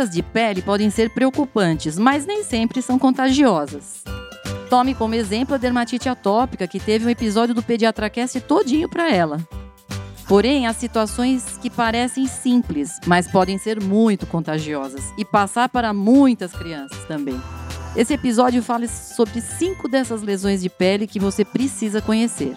Doenças de pele podem ser preocupantes, mas nem sempre são contagiosas. Tome como exemplo a dermatite atópica, que teve um episódio do PediatraCast todinho para ela. Porém, há situações que parecem simples, mas podem ser muito contagiosas e passar para muitas crianças também. Esse episódio fala sobre cinco dessas lesões de pele que você precisa conhecer.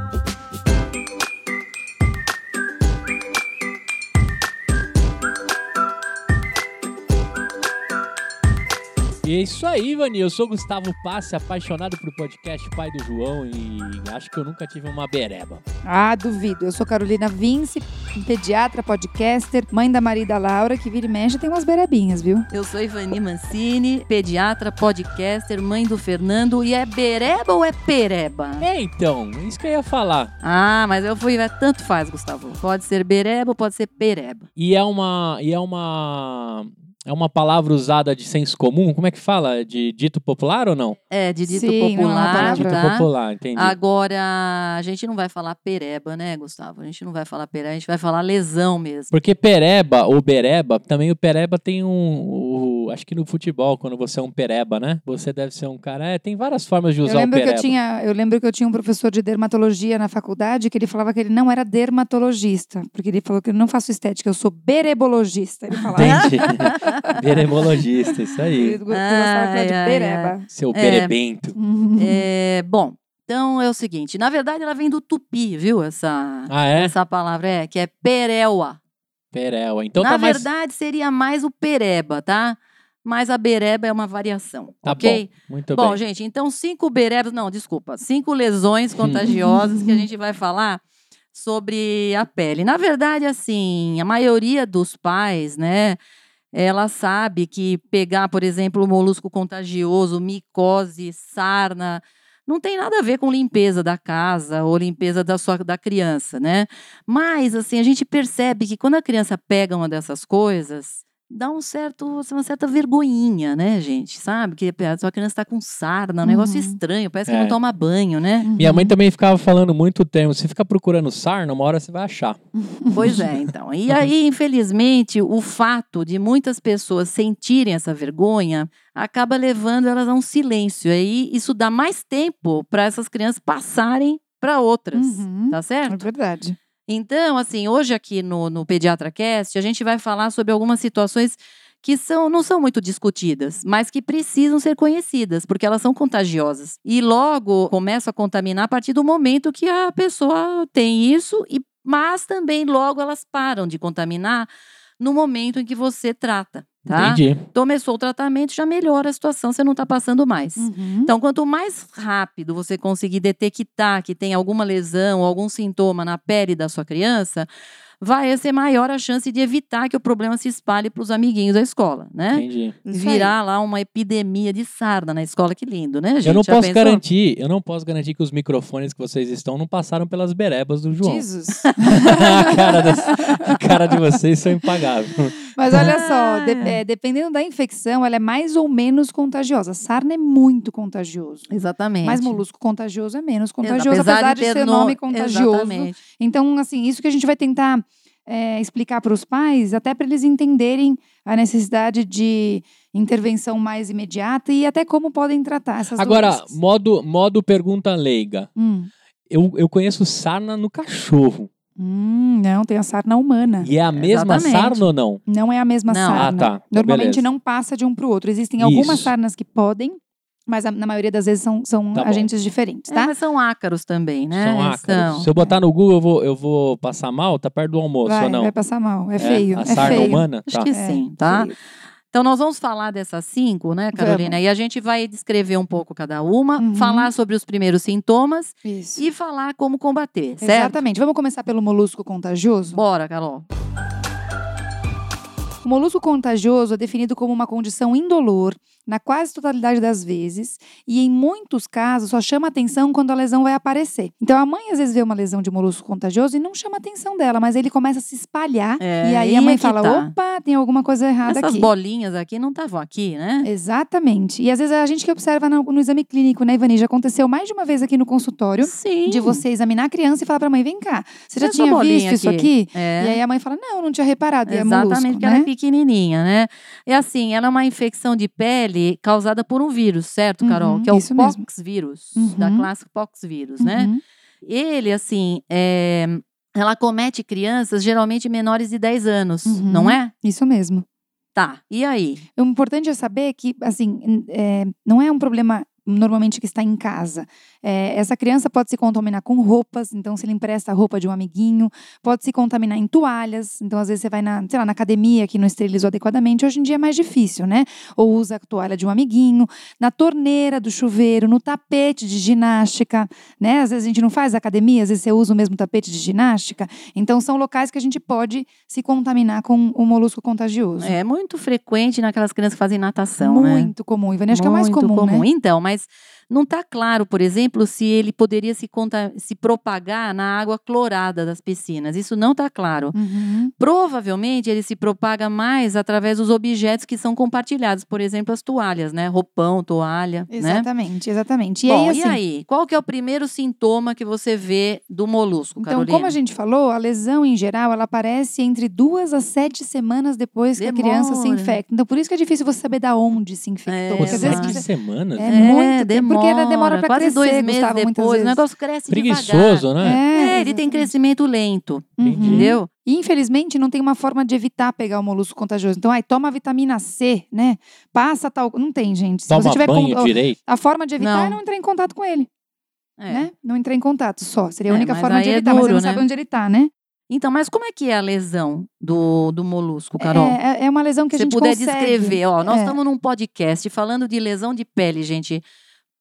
E é isso aí, Vani. Eu sou Gustavo Passe, apaixonado por podcast Pai do João e acho que eu nunca tive uma bereba. Ah, duvido. Eu sou Carolina Vince, pediatra, podcaster, mãe da Maria da Laura, que vira e mexe tem umas berebinhas, viu? Eu sou Ivani Mancini, pediatra, podcaster, mãe do Fernando. E é bereba ou é pereba? É, então. Isso que eu ia falar. Ah, mas eu fui... É, tanto faz, Gustavo. Pode ser bereba ou pode ser pereba. E é uma... E é uma é uma palavra usada de senso comum? Como é que fala? De dito popular ou não? É, de dito Sim, popular. Dito tá? popular, entendi. Agora, a gente não vai falar pereba, né, Gustavo? A gente não vai falar pereba, a gente vai falar lesão mesmo. Porque pereba ou bereba, também o pereba tem um. Acho que no futebol, quando você é um pereba, né? Você deve ser um cara. É, tem várias formas de usar eu lembro o pereba. Que eu, tinha, eu lembro que eu tinha um professor de dermatologia na faculdade que ele falava que ele não era dermatologista, porque ele falou que eu não faço estética, eu sou berebologista. Ele falava. Entendi. Beremologista, isso aí. Eu ai, de bereba. Seu berebento. É, é, bom, então é o seguinte, na verdade ela vem do tupi, viu? Essa, ah, é? essa palavra é, que é pereua. Pereua. Então na tá verdade mais... seria mais o pereba, tá? Mas a bereba é uma variação, tá ok? Bom, muito bom, bem. gente, então cinco berebas, não, desculpa, cinco lesões contagiosas que a gente vai falar sobre a pele. Na verdade, assim, a maioria dos pais, né, ela sabe que pegar, por exemplo, o molusco contagioso, micose, sarna, não tem nada a ver com limpeza da casa ou limpeza da sua da criança, né? Mas assim, a gente percebe que quando a criança pega uma dessas coisas, dá um certo, assim, uma certa vergonhinha, né, gente? Sabe? Que a sua criança está com sarna, um uhum. negócio estranho, parece que é. não toma banho, né? Uhum. Minha mãe também ficava falando muito tempo, você fica procurando sarna, uma hora você vai achar. Pois é, então. E aí, infelizmente, o fato de muitas pessoas sentirem essa vergonha acaba levando elas a um silêncio. Aí isso dá mais tempo para essas crianças passarem para outras, uhum. tá certo? É verdade. Então, assim, hoje aqui no, no PediatraCast, a gente vai falar sobre algumas situações que são, não são muito discutidas, mas que precisam ser conhecidas, porque elas são contagiosas. E logo começam a contaminar a partir do momento que a pessoa tem isso, e, mas também logo elas param de contaminar no momento em que você trata. Tá? Entendi. Começou o tratamento, já melhora a situação, você não está passando mais. Uhum. Então, quanto mais rápido você conseguir detectar que tem alguma lesão ou algum sintoma na pele da sua criança, vai ser maior a chance de evitar que o problema se espalhe para os amiguinhos da escola, né? Entendi. Virar lá uma epidemia de sarna na escola, que lindo, né, gente? Eu não Já posso pensou? garantir, eu não posso garantir que os microfones que vocês estão não passaram pelas berebas do João. Jesus. a, cara das, a cara de vocês são impagáveis. Mas olha só, de, é, dependendo da infecção, ela é mais ou menos contagiosa. Sarna é muito contagioso. Exatamente. Mas molusco contagioso é menos contagioso, apesar, apesar de, de ser no... nome contagioso. Exatamente. Então, assim, isso que a gente vai tentar é, explicar para os pais, até para eles entenderem a necessidade de intervenção mais imediata e até como podem tratar essas Agora, doenças. modo, modo pergunta leiga. Hum. Eu, eu conheço sarna no cachorro. Hum, não, tem a sarna humana. E é a mesma Exatamente. sarna ou não? Não é a mesma não. sarna. Ah, tá. Normalmente Beleza. não passa de um para o outro. Existem algumas Isso. sarnas que podem, mas a, na maioria das vezes são, são Tá bom. agentes diferentes, É, tá? mas são ácaros também, né? São ácaros. Se eu botar no Google, eu vou, eu vou passar mal? Tá perto do almoço vai, ou não? vai passar mal. É feio. A é sarna feio. humana? Acho Tá. que É, sim, tá? feio. Então, nós vamos falar dessas cinco, né, Carolina? Vamos. E a gente vai descrever um pouco cada uma, Uhum. falar sobre os primeiros sintomas Isso. e falar como combater, certo? Exatamente. Vamos começar pelo molusco contagioso? Bora, Carol. O molusco contagioso é definido como uma condição indolor na quase totalidade das vezes, e em muitos casos só chama atenção quando a lesão vai aparecer. Então a mãe às vezes vê uma lesão de molusco contagioso e não chama atenção dela, mas ele começa a se espalhar é, e aí a mãe fala: tá. opa, tem alguma coisa errada Essas aqui. Essas bolinhas aqui não estavam aqui, né? Exatamente. E às vezes a gente que observa no, no exame clínico, né, Ivani? Já aconteceu mais de uma vez aqui no consultório Sim. de você examinar a criança e falar pra mãe: vem cá, você já Essa tinha visto aqui? isso aqui? É. E aí a mãe fala: não, não tinha reparado. Exatamente, é molusco, porque né? ela é pequenininha, né? E assim, ela é uma infecção de pele causada por um vírus, certo, Carol? Uhum, que é o pox vírus, uhum. da classe pox vírus, né? uhum. né? Ele, assim, é, ela comete crianças geralmente menores de 10 anos, uhum. não é? Isso mesmo. Tá, e aí? O importante é saber que, assim, é, não é um problema normalmente que está em casa. É, essa criança pode se contaminar com roupas, então se ele empresta a roupa de um amiguinho, pode se contaminar em toalhas, então às vezes você vai na, sei lá, na academia que não esterilizou adequadamente, hoje em dia é mais difícil, né? Ou usa a toalha de um amiguinho, na torneira do chuveiro, no tapete de ginástica, né? Às vezes a gente não faz academia, às vezes você usa o mesmo tapete de ginástica, então são locais que a gente pode se contaminar com o molusco contagioso. É muito frequente naquelas crianças que fazem natação, muito né? Muito comum, Ivani, acho muito que é mais comum, comum. Né? Então, mas mas não está claro, por exemplo, se ele poderia se, se, propagar na água clorada das piscinas. Isso não está claro. Uhum. Provavelmente ele se propaga mais através dos objetos que são compartilhados, por exemplo, as toalhas, né? Roupão, toalha. Né? Exatamente, né? exatamente. E, Bom, aí, assim, e aí, qual que é o primeiro sintoma que você vê do molusco, então, Carolina? como a gente falou, a lesão em geral ela aparece entre duas a sete semanas depois Demora. que a criança se infecta. Então, por isso que é difícil você saber da onde se infectou. É, porque às vezes sete semanas? É, é muito demora porque ela demora para crescer. Quase dois meses Gustavo, depois, o negócio cresce Preguiçoso, devagar. né? É, ele tem crescimento lento, uhum. entendeu? E, infelizmente, não tem uma forma de evitar pegar o molusco contagioso. Então, ai, toma vitamina C, né? Passa tal. Não tem, gente. Se toma você tiver banho com... direito. A forma de evitar não. é não entrar em contato com ele. É. Né? Não entrar em contato só. Seria a é, única forma de é evitar, é duro, mas você não né? sabe onde ele está, né? Então, mas como é que é a lesão do, do molusco, Carol? É, é, é uma lesão que a gente puder consegue. descrever, ó, nós é. estamos num podcast falando de lesão de pele, gente.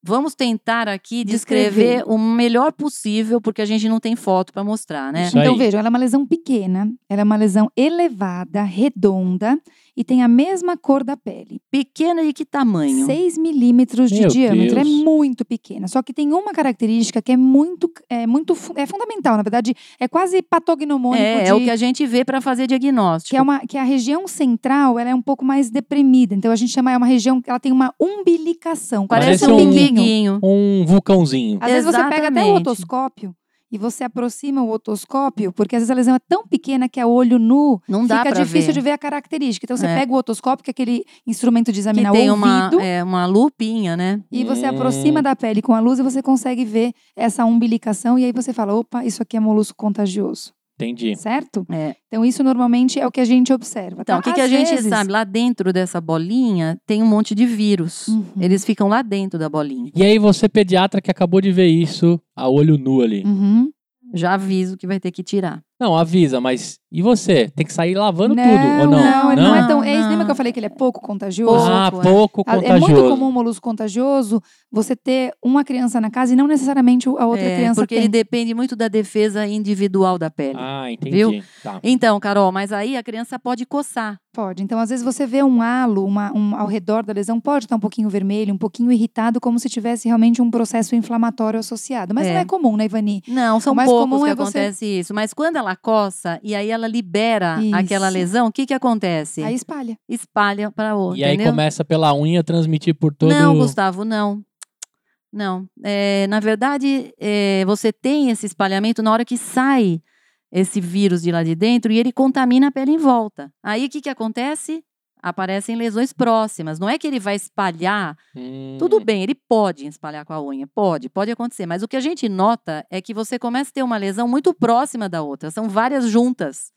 Vamos tentar aqui descrever, descrever, o melhor possível, porque a gente não tem foto para mostrar, né? Então, vejam, ela é uma lesão pequena, ela é uma lesão elevada, redonda e tem a mesma cor da pele. Pequena de que tamanho? 6 milímetros de Meu diâmetro. Deus. É muito pequena. Só que tem uma característica que é muito, é muito é fundamental, na verdade, é quase patognomônico. É, de, é o que a gente vê para fazer diagnóstico. Que é, uma, que a região central ela é um pouco mais deprimida. Então a gente chama, é uma região que ela tem uma umbilicação. Parece, Parece um, um umbiliguinho. Um vulcãozinho. Às vezes você pega até o otoscópio e você aproxima o otoscópio, porque às vezes a lesão é tão pequena que a olho nu não dá fica difícil ver. de ver a característica. Então você é. pega o otoscópio, que é aquele instrumento de examinar que tem o ouvido. Uma, é, uma lupinha, né? E você hum. aproxima da pele com a luz e você consegue ver essa umbilicação. E aí você fala: opa, isso aqui é molusco contagioso. Entendi. Certo? É. Então, isso normalmente é o que a gente observa. Então, tá? o que, que a vezes... gente sabe? Lá dentro dessa bolinha tem um monte de vírus. Uhum. Eles ficam lá dentro da bolinha. E aí, você, pediatra, que acabou de ver isso a olho nu ali. Uhum. Já aviso que vai ter que tirar. Não, avisa, mas e você? Tem que sair lavando não, tudo, ou não? Não, não, não é tão. É isso, lembra que eu falei que ele é pouco contagioso? Ah, pouco é. contagioso. É muito comum o molusco contagioso você ter uma criança na casa e não necessariamente a outra é, criança porque tem. ele depende muito da defesa individual da pele. Ah, entendi. Viu? Tá. Então, Carol, mas aí a criança pode coçar. Pode. Então, às vezes você vê um halo uma, um, ao redor da lesão, pode estar um pouquinho vermelho, um pouquinho irritado, como se tivesse realmente um processo inflamatório associado. Mas É. não é comum, né, Ivani? Não, são poucos comum que é você- acontece isso. Mas quando ela coça e aí ela libera Isso. aquela lesão, o que que acontece? Aí espalha. Espalha para outra, E aí entendeu? começa pela unha transmitir por todo Não, Gustavo, não. Não. É, na verdade, é, você tem esse espalhamento na hora que sai esse vírus de lá de dentro e ele contamina a pele em volta. Aí o que, que acontece? Aparecem lesões próximas. Não é que ele vai espalhar. Hum. Tudo bem, ele pode espalhar com a unha. Pode, pode acontecer. Mas o que a gente nota é que você começa a ter uma lesão muito próxima da outra. São várias juntas.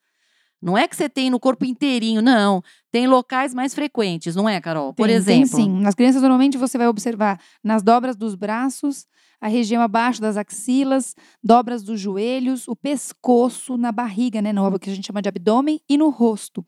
Não é que você tem no corpo inteirinho, não. Tem locais mais frequentes, não é, Carol? Por Tem, exemplo. Tem sim. Nas crianças, normalmente, você vai observar nas dobras dos braços, a região abaixo das axilas, dobras dos joelhos, o pescoço, na barriga, né? No que a gente chama de abdômen, e no rosto.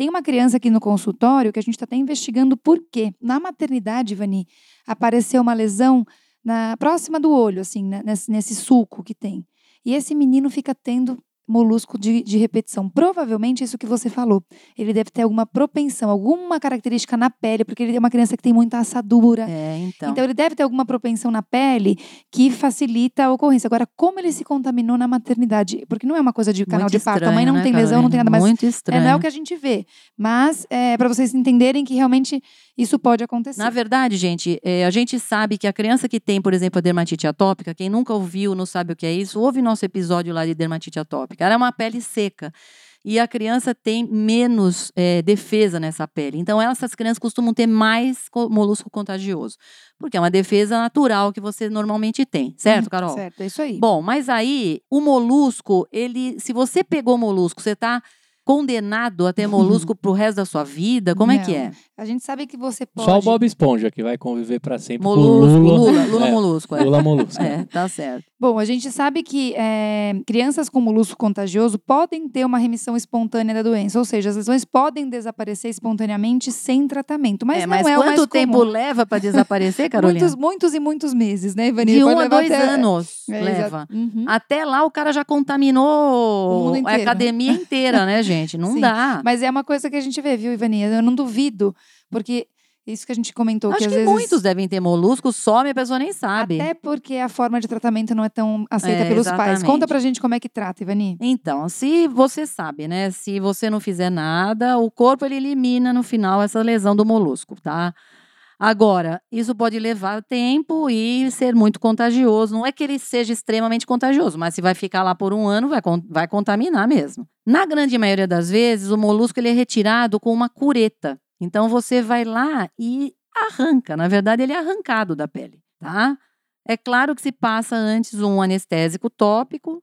Tem uma criança aqui no consultório que a gente está até investigando por quê. Na maternidade, Vani, apareceu uma lesão na próxima do olho, assim, né, nesse, nesse sulco que tem. E esse menino fica tendo molusco de, de repetição. Provavelmente isso que você falou. Ele deve ter alguma propensão, alguma característica na pele, porque ele é uma criança que tem muita assadura. É, então. Então ele deve ter alguma propensão na pele que facilita a ocorrência. Agora, como ele se contaminou na maternidade? Porque não é uma coisa de canal Muito de parto. estranho, a mãe não né, tem lesão, Carolina? não tem nada mais. Muito É, estranho. não é o que a gente vê. Mas é para vocês entenderem que realmente isso pode acontecer. Na verdade, gente, é, a gente sabe que a criança que tem, por exemplo, a dermatite atópica, quem nunca ouviu, não sabe o que é isso, ouve nosso episódio lá de dermatite atópica. Ela é uma pele seca. E a criança tem menos é, defesa nessa pele. Então, essas crianças costumam ter mais co- molusco contagioso. Porque é uma defesa natural que você normalmente tem. Certo, Hum, Carol? Certo, é isso aí. Bom, mas aí, o molusco, ele, se você pegou molusco, você está condenado a ter molusco pro resto da sua vida? Como é que Não. é? A gente sabe que você pode. Só o Bob Esponja que vai conviver pra sempre Molusco, com o Lula. Lula, Lula É, molusco. É. Lula Molusco. É, tá certo. Bom, a gente sabe que é, crianças com molusco contagioso podem ter uma remissão espontânea da doença, ou seja, as lesões podem desaparecer espontaneamente sem tratamento, mas é, não mas é o mais quanto tempo comum. leva para desaparecer, Carolina? Muitos, muitos e muitos meses, né, Ivani? De Pode um a dois até- anos É, leva. Uhum. Até lá o cara já O contaminou a inteiro. academia inteira, né, gente? Não Sim, dá. Mas é uma coisa que a gente vê, viu, Ivani? Eu não duvido, porque isso que a gente comentou, Acho que que, vezes... muitos devem ter molusco, some a pessoa nem sabe. Até porque a forma de tratamento não é tão aceita É, pelos pais. exatamente. Conta pra gente como é que trata, Ivani. Então, se você sabe, né? Se você não fizer nada, o corpo ele elimina no final essa lesão do molusco, tá? Agora, isso pode levar tempo e ser muito contagioso. Não é que ele seja extremamente contagioso, mas se vai ficar lá por um ano, vai, vai contaminar mesmo. Na grande maioria das vezes, o molusco ele é retirado com uma cureta. Então, você vai lá e arranca. Na verdade, ele é arrancado da pele, tá? É claro que se passa antes um anestésico tópico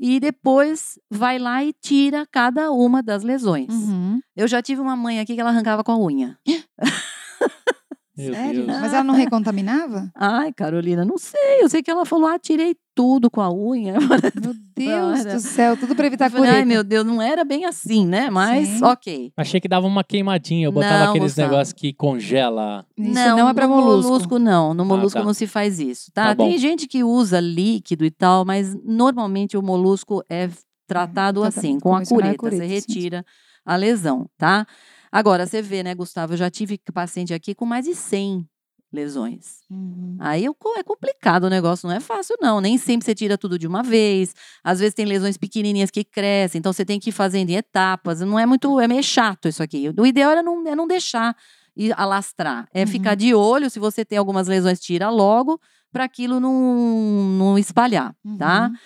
e depois vai lá e tira cada uma das lesões. Uhum. Eu já tive uma mãe aqui que ela arrancava com a unha. Meu Sério? Deus. Mas ela não recontaminava? Ai, Carolina, não sei. Eu sei que ela falou, ah, tirei tudo com a unha. Meu Deus do céu, tudo pra evitar cureta. Ai, meu Deus, não era bem assim, né? Mas, Sim. ok. Achei que dava uma queimadinha. Eu botava Não, aqueles negócios que congela. Isso não, é pra no molusco. não. No molusco tá. não se faz isso, tá? Tá. Tem gente que usa líquido e tal, mas normalmente o molusco é tratado tratamento assim, com a convencional é cureta. Você cureta, sim. retira a lesão, tá? Agora, você vê, né, Gustavo? Eu já tive paciente aqui com mais de 100 lesões. Uhum. Aí eu- é complicado o negócio, não é fácil, não. Nem sempre você tira tudo de uma vez. Às vezes tem lesões pequenininhas que crescem, então você tem que ir fazendo em etapas. Não é muito, é meio chato isso aqui. O ideal é não, é não deixar ir alastrar. É Uhum. ficar de olho, se você tem algumas lesões, tira logo, para aquilo não, não espalhar, tá? Uhum.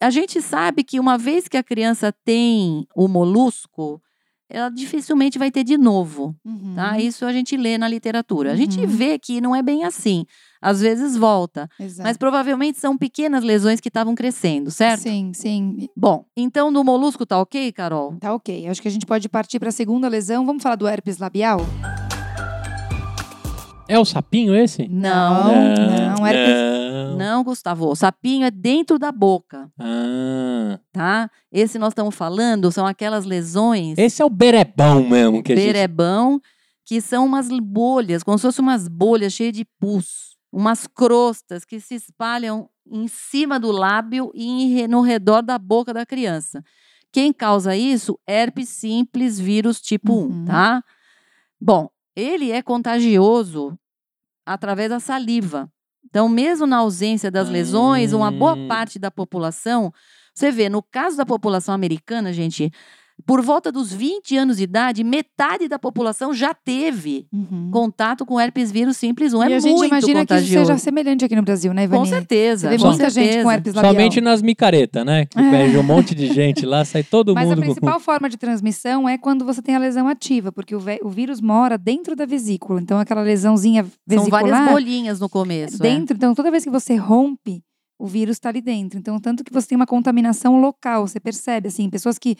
A gente sabe que uma vez que a criança tem o molusco, ela dificilmente vai ter de novo. Uhum. Tá? Isso a gente lê na literatura. A gente Uhum. vê que não é bem assim. Às vezes volta. Exato. Mas provavelmente são pequenas lesões que estavam crescendo, certo? Sim, sim. Bom, então no molusco tá ok, Carol? Tá ok. Acho que a gente pode partir para a segunda lesão. Vamos falar do herpes labial? É o sapinho esse? Não. não. herpes. Não. Não, Gustavo. O sapinho é dentro da boca, Ah, tá? Esse nós estamos falando são aquelas lesões esse é o berebão mesmo que a gente... que são umas bolhas, como se fossem umas bolhas cheias de pus, umas crostas que se espalham em cima do lábio e no redor da boca da criança. Quem causa isso? Herpes simples, vírus tipo Uhum. 1, tá? Bom, ele é contagioso através da saliva. Então, mesmo na ausência das lesões, uma boa Hum. parte da população, você vê, no caso da população americana, gente, por volta dos 20 anos de idade, metade da população já teve Uhum. contato com herpes vírus simples 1. É e a gente muito imagina que isso contagioso. seja semelhante aqui no Brasil, né, Ivani? com certeza. Você vê com muita gente com certeza. herpes labial. Somente nas micaretas, né? Que É. um monte de gente lá, sai todo Mas a mundo com... principal forma de transmissão é quando você tem a lesão ativa, porque o, o vírus mora dentro da vesícula. Então, aquela lesãozinha São vesicular... várias bolinhas no começo. é. dentro. Então, toda vez que você rompe, o vírus está ali dentro. Então, tanto que você tem uma contaminação local, você percebe, assim, pessoas que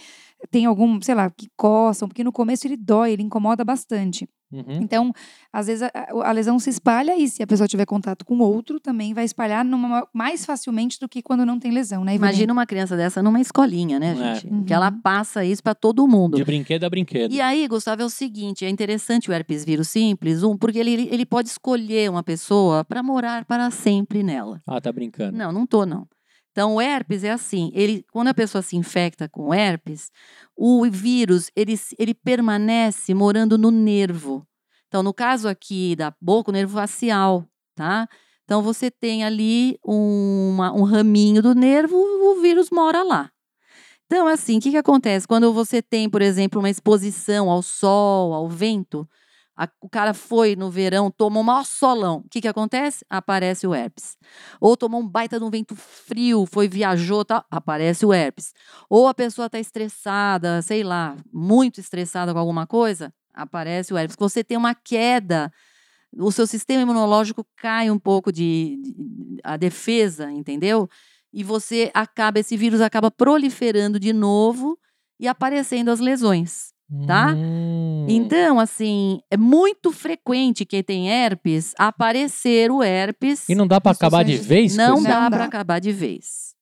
têm algum, sei lá, que coçam, porque no começo ele dói, ele incomoda bastante. Uhum. Então, às vezes a, a lesão se espalha e se a pessoa tiver contato com outro, também vai espalhar numa- mais facilmente do que quando não tem lesão, né? Imagina uma criança dessa numa escolinha, né, É. gente? Uhum. Que ela passa isso para todo mundo. De brinquedo a brinquedo. E aí, Gustavo, é o seguinte: é interessante o herpes vírus simples, um, porque ele, ele pode escolher uma pessoa para morar para sempre nela. Ah, tá brincando. Não, não tô, não. Então, o herpes é assim, ele, quando a pessoa se infecta com herpes, o vírus, ele, ele permanece morando no nervo. Então, no caso aqui da boca, o nervo facial, tá? Então, você tem ali uma, um raminho do nervo, o vírus mora lá. Então, assim, o que, que acontece? Quando você tem, por exemplo, uma exposição ao sol, ao vento, a, o cara foi no verão, tomou um maior solão. O que, que acontece? Aparece o herpes. Ou tomou um baita de um vento frio, foi, viajou, tá, aparece o herpes. Ou a pessoa está estressada, sei lá, muito estressada com alguma coisa, aparece o herpes. Você tem uma queda o seu sistema imunológico cai um pouco de, de, a defesa, entendeu? E você acaba, esse vírus acaba proliferando de novo e aparecendo as lesões, tá? Hum. Então, assim, é muito frequente quem tem herpes aparecer o herpes. E não dá para acabar de vez? Não dá, dá. para acabar de vez.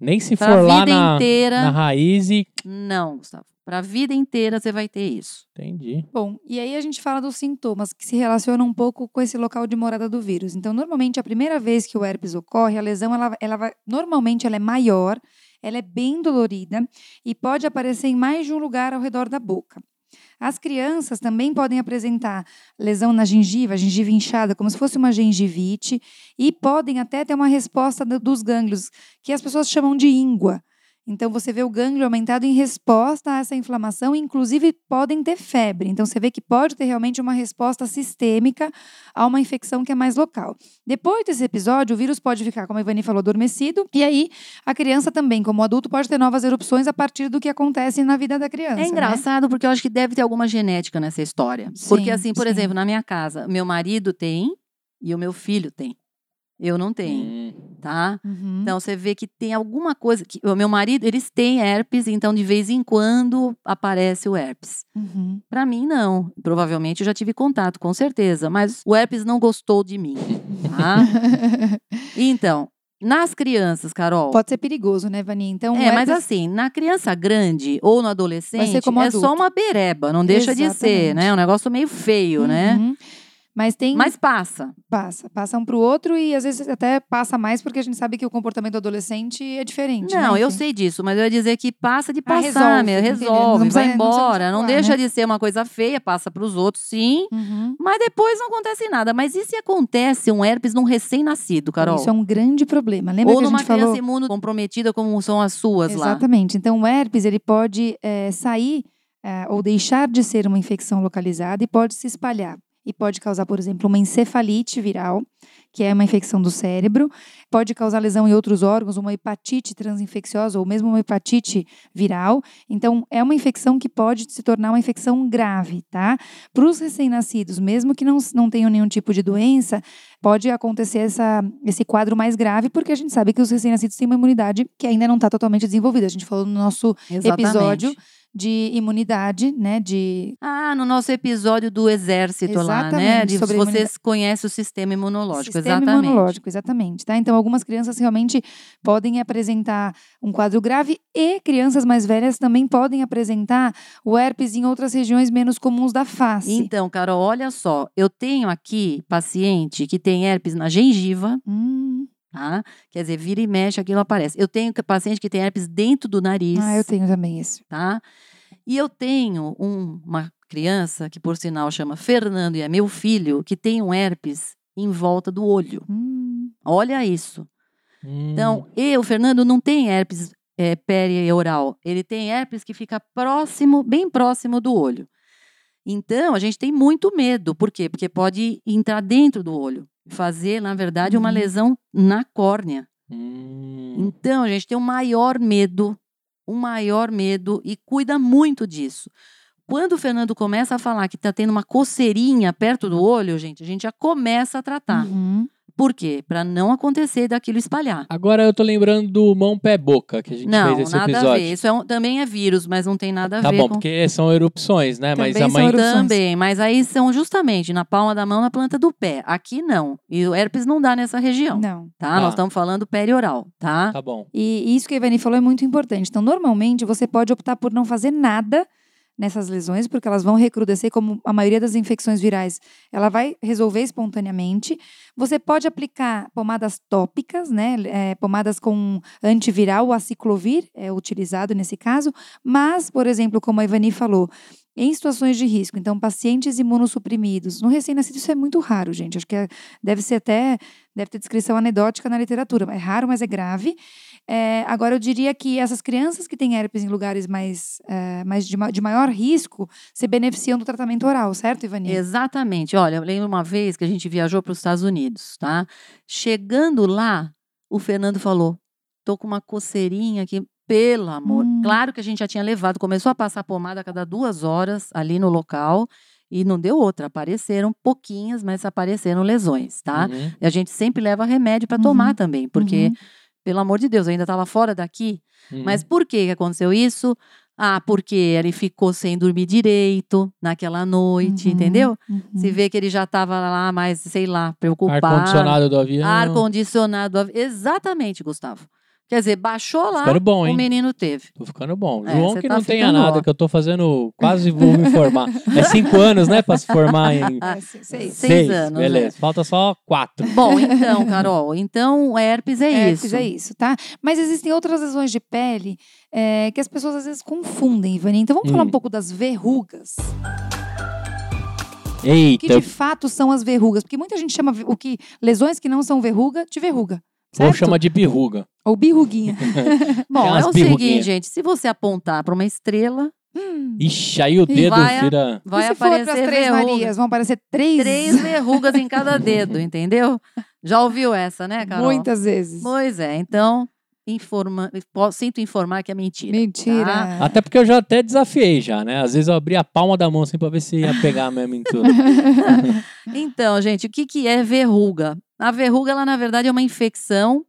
Nem se pra for lá na, inteira, na raiz e. Não, Gustavo. Para a vida inteira você vai ter isso. Entendi. Bom, e aí a gente fala dos sintomas que se relacionam um pouco com esse local de morada do vírus. Então, normalmente, a primeira vez que o herpes ocorre, a lesão, ela, ela vai, normalmente, ela é maior, ela é bem dolorida e pode aparecer em mais de um lugar ao redor da boca. As crianças também podem apresentar lesão na gengiva, gengiva inchada, como se fosse uma gengivite, e podem até ter uma resposta dos gânglios, que as pessoas chamam de íngua. Então, você vê o gânglio aumentado em resposta a essa inflamação, inclusive podem ter febre. Então, você vê que pode ter realmente uma resposta sistêmica a uma infecção que é mais local. Depois desse episódio, o vírus pode ficar, como a Ivani falou, adormecido, e aí a criança também, como adulto, pode ter novas erupções a partir do que acontece na vida da criança. É né? engraçado, né? porque eu acho que deve ter alguma genética nessa história. Sim, porque, assim, por sim. exemplo, na minha casa, meu marido tem e o meu filho tem. Eu não tenho, hum. Tá? Uhum. Então você vê que tem alguma coisa que o meu marido, eles têm herpes, então de vez em quando aparece o herpes. Uhum. Para mim não. Provavelmente eu já tive contato, com certeza, mas o herpes não gostou de mim, tá? então, nas crianças, Carol. Pode ser perigoso, né, Vani? Então, é, mas assim, na criança grande ou no adolescente, é só uma bereba, não deixa Exatamente. de ser, né? É um negócio meio feio, né? uhum. né? Mas tem. Mas passa. Passa. Passa um pro outro e às vezes até passa mais porque a gente sabe que o comportamento do adolescente é diferente. Não, né? eu sei disso, mas eu ia dizer que passa de ah, passar, ah, resolve, resolve vai embora. Não, não deixa né? de ser uma coisa feia, passa pros outros, sim. Uhum. Mas depois não acontece nada. Mas e se acontece um herpes num recém-nascido, Carol? Isso é um grande problema. Lembra Ou que a gente numa criança imunocomprometida como são as suas Exatamente. lá. Exatamente. Então o herpes ele pode é, sair. É, ou deixar de ser uma infecção localizada e pode se espalhar e pode causar, por exemplo, uma encefalite viral, que é uma infecção do cérebro, pode causar lesão em outros órgãos, uma hepatite transinfecciosa ou mesmo uma hepatite viral. Então, é uma infecção que pode se tornar uma infecção grave, tá? Para os recém-nascidos, mesmo que não, não tenham nenhum tipo de doença, pode acontecer essa, esse quadro mais grave, porque a gente sabe que os recém-nascidos têm uma imunidade que ainda não está totalmente desenvolvida. A gente falou no nosso Exatamente. episódio de imunidade, né? De ah, no nosso episódio do exército exatamente, lá, né? De sobre vocês conhecem o sistema imunológico, sistema exatamente. imunológico, exatamente, tá? Então algumas crianças realmente podem apresentar um quadro grave e crianças mais velhas também podem apresentar o herpes em outras regiões menos comuns da face. Então, Carol, olha só, eu tenho aqui paciente que tem herpes na gengiva. Hum. Tá? Quer dizer, vira e mexe, aquilo aparece. Eu tenho paciente que tem herpes dentro do nariz. Ah, eu tenho também isso. Tá? E eu tenho um, uma criança, que por sinal chama Fernando e é meu filho, que tem um herpes em volta do olho. Hum. Olha isso. Hum. Então, eu, Fernando, não tem herpes é, perioral. Ele tem herpes que fica próximo, bem próximo do olho. Então, a gente tem muito medo. Por quê? Porque pode entrar dentro do olho fazer, na verdade, uma uhum. lesão na córnea. Hum. Então, a gente tem o um maior medo, um maior medo e cuida muito disso. Quando o Fernando começa a falar que está tendo uma coceirinha perto do olho, gente, a gente já começa a tratar. Uhum. Por quê? Para não acontecer daquilo espalhar. Agora eu tô lembrando do mão pé boca que a gente não, fez esse nada episódio. A ver. Isso é um, também é vírus, mas não tem nada a tá ver. Tá bom, com... porque são erupções, né? Também mas a mãe também, mas aí são justamente na palma da mão, na planta do pé. Aqui não. E o herpes não dá nessa região. Não. Tá? tá. Nós estamos falando perioral, tá? Tá bom. E isso que a Ivani falou é muito importante. Então, normalmente você pode optar por não fazer nada nessas lesões, porque elas vão recrudescer, como a maioria das infecções virais, ela vai resolver espontaneamente. Você pode aplicar pomadas tópicas, né? É, pomadas com antiviral, o aciclovir é utilizado nesse caso, mas, por exemplo, como a Ivani falou, em situações de risco. Então, pacientes imunossuprimidos. No recém-nascido, isso é muito raro, gente. Acho que é, deve ser até, deve ter descrição anedótica na literatura. É raro, mas é grave. É, agora, eu diria que essas crianças que têm herpes em lugares mais, é, mais de, de, maior risco se beneficiam do tratamento oral, certo, Ivani? Exatamente. Olha, eu lembro uma vez que a gente viajou para os Estados Unidos, tá? Chegando lá, o Fernando falou: tô com uma coceirinha aqui. Pelo amor. Hum. Claro que a gente já tinha levado, começou a passar pomada a cada duas horas ali no local. E não deu outra. Apareceram pouquinhas, mas apareceram lesões, tá? Uhum. E a gente sempre leva remédio para tomar uhum. também, porque, uhum. Pelo amor de Deus, eu ainda estava fora daqui. Mas uhum. por que aconteceu isso? Ah, porque ele ficou sem dormir direito naquela noite, uhum, entendeu? Uhum. Se vê que ele já estava lá mais, sei lá, preocupado. Ar-condicionado do avião. Ar-condicionado do avião. Exatamente, Gustavo. Quer dizer, baixou lá, bom, o menino teve. Tô ficando bom. É, João que tá não tenha nada, ó. que eu tô fazendo, quase vou me formar. É cinco anos, né, pra se formar em... Ah, seis. seis. seis anos. Beleza, é. falta só quatro. Bom, então, Carol, então herpes é herpes isso. Herpes é isso, tá? Mas existem outras lesões de pele é, que as pessoas às vezes confundem, Ivani. Então vamos hum. falar um pouco das verrugas. Eita. O que de fato são as verrugas? Porque muita gente chama o que lesões que não são verruga de verruga. Certo? Ou chama de birruga. Ou birruguinha. Bom, é o seguinte, gente. Se você apontar para uma estrela. Hum, Ixi, aí o dedo vai, vira. Vai e se aparecer for três verrugas. Marias, vão aparecer três. Três verrugas em cada dedo, entendeu? Já ouviu essa, né, Carol? Muitas vezes. Pois é, então. Informa, sinto informar que é mentira. Mentira. Tá? Até porque eu já até desafiei já, né? Às vezes eu abri a palma da mão assim pra ver se ia pegar mesmo em tudo. então, gente, o que, que é verruga? A verruga, ela na verdade é uma infecção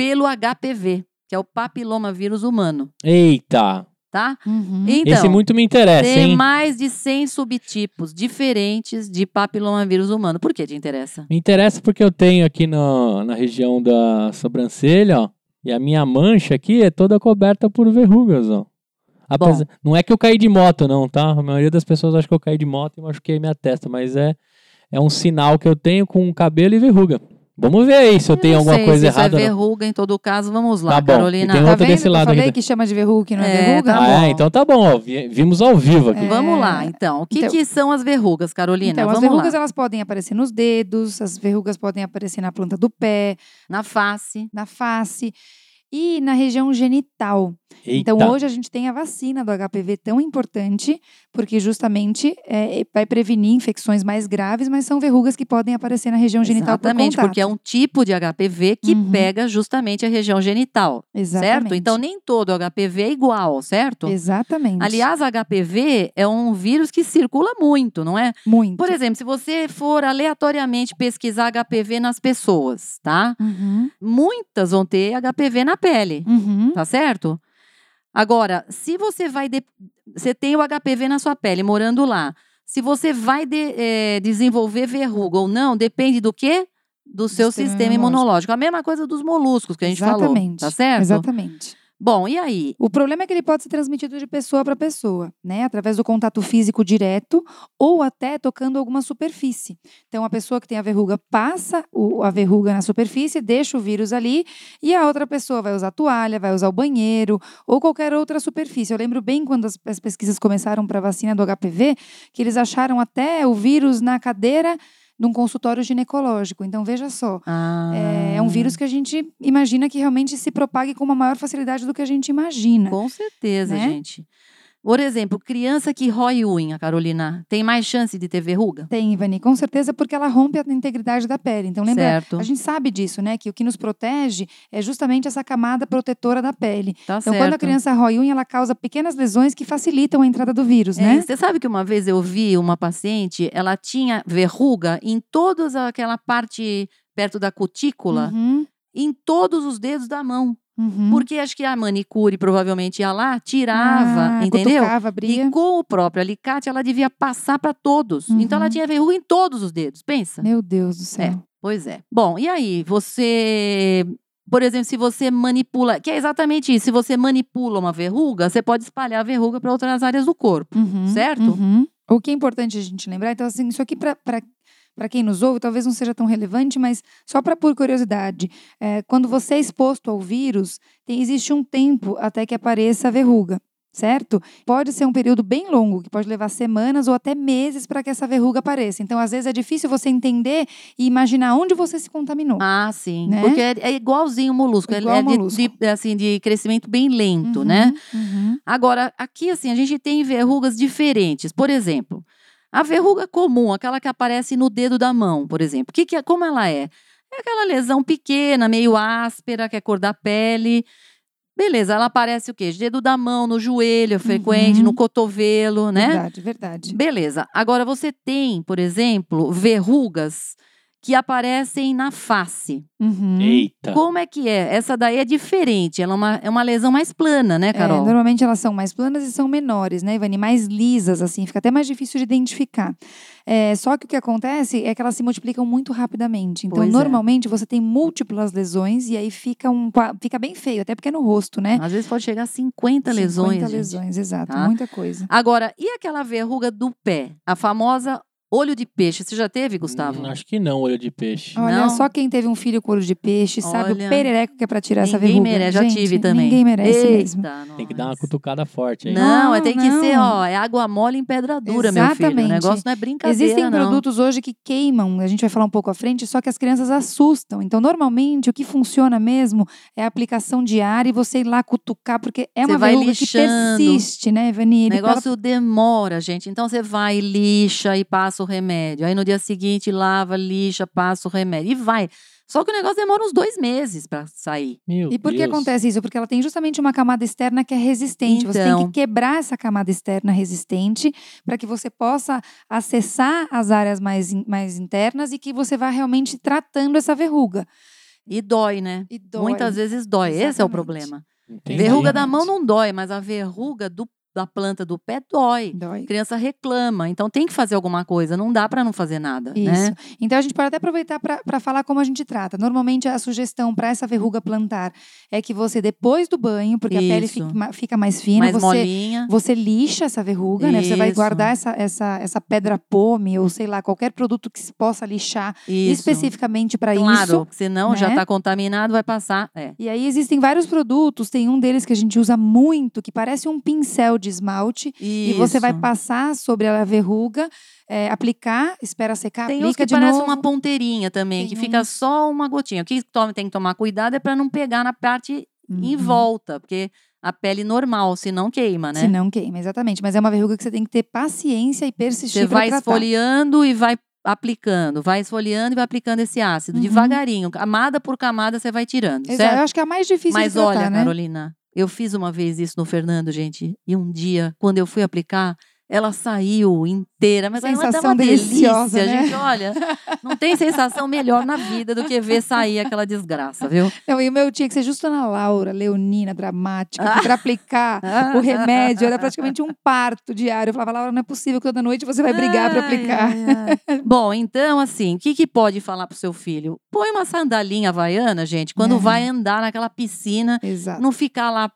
pelo HPV, que é o papilomavírus humano. Eita! Tá? Uhum. Então, Esse muito me interessa, tem hein? mais de 100 subtipos diferentes de papilomavírus humano. Por que te interessa? Me interessa porque eu tenho aqui no, na região da sobrancelha, ó, e a minha mancha aqui é toda coberta por verrugas, ó. Apesar, não é que eu caí de moto, não, tá? A maioria das pessoas acha que eu caí de moto e machuquei minha testa, mas é, é um sinal que eu tenho com cabelo e verruga. Vamos ver aí se eu tenho alguma sei, coisa se errada. Isso é verruga, em todo caso, vamos lá, tá bom. Carolina. E tem tá outro vendo? desse lado eu falei aqui. que chama de verruga que não é, é verruga? tá ah, é, então tá bom, ó, vimos ao vivo aqui. É... Vamos lá, então. O que, então, que são as verrugas, Carolina? Então, vamos as verrugas lá. elas podem aparecer nos dedos, as verrugas podem aparecer na planta do pé, na face, na face e na região genital. Eita. Então, hoje a gente tem a vacina do HPV tão importante, porque justamente é, vai prevenir infecções mais graves, mas são verrugas que podem aparecer na região genital Exatamente, por porque é um tipo de HPV que uhum. pega justamente a região genital. Exatamente. Certo? Então, nem todo HPV é igual, certo? Exatamente. Aliás, HPV é um vírus que circula muito, não é? Muito. Por exemplo, se você for aleatoriamente pesquisar HPV nas pessoas, tá? Uhum. Muitas vão ter HPV na pele, uhum. tá certo? Agora, se você vai. De... Você tem o HPV na sua pele, morando lá. Se você vai de, é, desenvolver verruga ou não, depende do quê? Do seu sistema, sistema imunológico. A mesma coisa dos moluscos que a gente Exatamente. falou. Tá certo? Exatamente. Bom, e aí? O problema é que ele pode ser transmitido de pessoa para pessoa, né? Através do contato físico direto ou até tocando alguma superfície. Então, a pessoa que tem a verruga passa o, a verruga na superfície, deixa o vírus ali, e a outra pessoa vai usar toalha, vai usar o banheiro ou qualquer outra superfície. Eu lembro bem quando as, as pesquisas começaram para a vacina do HPV, que eles acharam até o vírus na cadeira num consultório ginecológico. Então, veja só, ah. é, é, um vírus que a gente imagina que realmente se propague com uma maior facilidade do que a gente imagina. Com certeza, né? gente. Por exemplo, criança que rói unha, Carolina, tem mais chance de ter verruga? Tem, Ivani, com certeza, porque ela rompe a integridade da pele. Então, lembra, certo. a gente sabe disso, né? Que o que nos protege é justamente essa camada protetora da pele. Tá então, certo. quando a criança rói unha, ela causa pequenas lesões que facilitam a entrada do vírus, é, né? Você sabe que uma vez eu vi uma paciente, ela tinha verruga em toda aquela parte perto da cutícula, uhum. em todos os dedos da mão. Uhum. Porque acho que a manicure provavelmente ia lá, tirava, ah, entendeu? Abria. E com o próprio alicate ela devia passar para todos. Uhum. Então ela tinha verruga em todos os dedos, pensa. Meu Deus do céu. É, pois é. Bom, e aí, você por exemplo, se você manipula, que é exatamente isso, se você manipula uma verruga, você pode espalhar a verruga para outras áreas do corpo, uhum, certo? Uhum. O que é importante a gente lembrar, então, assim, isso aqui para para quem nos ouve, talvez não seja tão relevante, mas só para por curiosidade, é, quando você é exposto ao vírus, tem, existe um tempo até que apareça a verruga certo? Pode ser um período bem longo, que pode levar semanas ou até meses para que essa verruga apareça. Então, às vezes é difícil você entender e imaginar onde você se contaminou. Ah, sim. Né? Porque é, é, igualzinho o molusco. Igual Ele é molusco. De, de, assim, de crescimento bem lento, uhum, né? Uhum. Agora, aqui, assim, a gente tem verrugas diferentes. Por exemplo, a verruga comum, aquela que aparece no dedo da mão, por exemplo. Que que é, como ela é? É aquela lesão pequena, meio áspera, que é cor da pele. Beleza, ela aparece o quê? Dedo da mão, no joelho, é frequente, uhum. no cotovelo, né? Verdade, verdade. Beleza. Agora você tem, por exemplo, verrugas que aparecem na face. Uhum. Eita. Como é que é? Essa daí é diferente. Ela é uma, é uma lesão mais plana, né, é, Carol? É, normalmente elas são mais planas e são menores, né, Ivani? Mais lisas, assim. Fica até mais difícil de identificar. É, só que o que acontece é que elas se multiplicam muito rapidamente. Então, pois é. normalmente, é. você tem múltiplas lesões e aí fica, um, fica bem feio, até porque é no rosto, né? Às vezes pode chegar a 50 lesões. 50 lesões, exato. Tá? Muita coisa. Agora, e aquela verruga do pé? A famosa Olho de peixe, você já teve, Gustavo? Hum, acho que não, olho de peixe. Olha, não? só quem teve um filho com olho de peixe sabe Olha, o perereco que é pra tirar essa verruga. Ninguém merece, já tive também. Ninguém merece Eita, mesmo. Tem que dar uma cutucada forte aí. Não, não tem que ser, ó, é água mole em pedra dura, Exatamente. meu filho. O negócio não é brincadeira, Existem não. produtos hoje que queimam, a gente vai falar um pouco à frente, só que as crianças assustam. Então, normalmente, o que funciona mesmo é a aplicação diária e você ir lá cutucar, porque é você uma verruga lixando. que persiste, né, Vani? O negócio demora, gente. Então, você vai, lixa e passa o remédio. Aí no dia seguinte lava, lixa, passa o remédio e vai. Só que o negócio demora uns dois meses para sair. Meu e por Deus. que acontece isso? Porque ela tem justamente uma camada externa que é resistente. Então, você tem que então. quebrar essa camada externa resistente para que você possa acessar as áreas mais, mais internas e que você vá realmente tratando essa verruga. E dói, né? E dói. Muitas vezes dói. Exatamente. Esse é o problema. Entendi. Verruga da mão não dói, mas a verruga do da planta do pé dói. dói. A criança reclama. Então tem que fazer alguma coisa. Não dá para não fazer nada. Né? Isso. Né? Então a gente pode até aproveitar para falar como a gente trata. Normalmente a sugestão para essa verruga plantar é que você, depois do banho, porque Isso. a pele fica, fica, mais fina, mais você, molinha. você lixa essa verruga, Isso. né? Você vai guardar essa, essa, essa pedra pome ou sei lá, qualquer produto que se possa lixar especificamente para claro, isso. Claro, senão né? já está contaminado, vai passar. É. E aí existem vários produtos, tem um deles que a gente usa muito, que parece um pincel de esmalte. Isso. E você vai passar sobre a verruga, é, aplicar, espera secar, tem aplica que parece uma ponteirinha também, tem que fica só uma gotinha. O que tem que tomar cuidado é para não pegar na parte uhum. em volta, porque a pele normal, se não queima, né? Se não queima, exatamente. Mas é uma verruga que você tem que ter paciência e persistir. Você vai tratar. esfoliando e vai aplicando, vai esfoliando e vai aplicando esse ácido uhum. devagarinho, camada por camada você vai tirando. Exato. Certo? Eu acho que é a mais difícil Mas de tratar, olha, né? Carolina, eu fiz uma vez isso no Fernando, gente, e um dia, quando eu fui aplicar, ela saiu inteira, mas sensação aí uma deliciosa, delícia, né? gente. Olha, não tem sensação melhor na vida do que ver sair aquela desgraça, viu? Não, e o meu tinha que ser justo Ana Laura, leonina, dramática, para aplicar o remédio era praticamente um parto diário. Eu falava, Laura, não é possível que toda noite você vai brigar para aplicar. Ai, ai. Bom, então assim, o que, que pode falar pro seu filho? Põe uma sandalinha havaiana, gente, quando é. vai andar naquela piscina, Exato. não ficar lá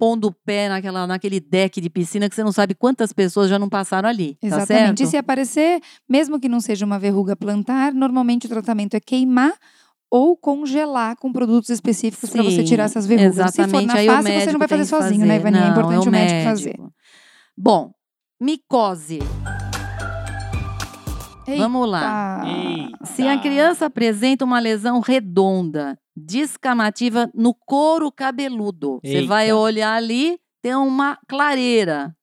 pondo o pé naquela, naquele deck de piscina que você não sabe quantas pessoas já não passaram ali. Tá Exatamente. Tá e se aparecer, mesmo que não seja uma verruga plantar, normalmente o tratamento é queimar ou congelar com produtos específicos para você tirar essas verrugas. Exatamente. Se for na face, você não vai fazer sozinho, né, fazer. né, Ivani? é importante é o, o médico, médico fazer. Bom, micose. Eita. Vamos lá. Eita. Se a criança apresenta uma lesão redonda, descamativa no couro cabeludo, você vai olhar ali, tem uma clareira,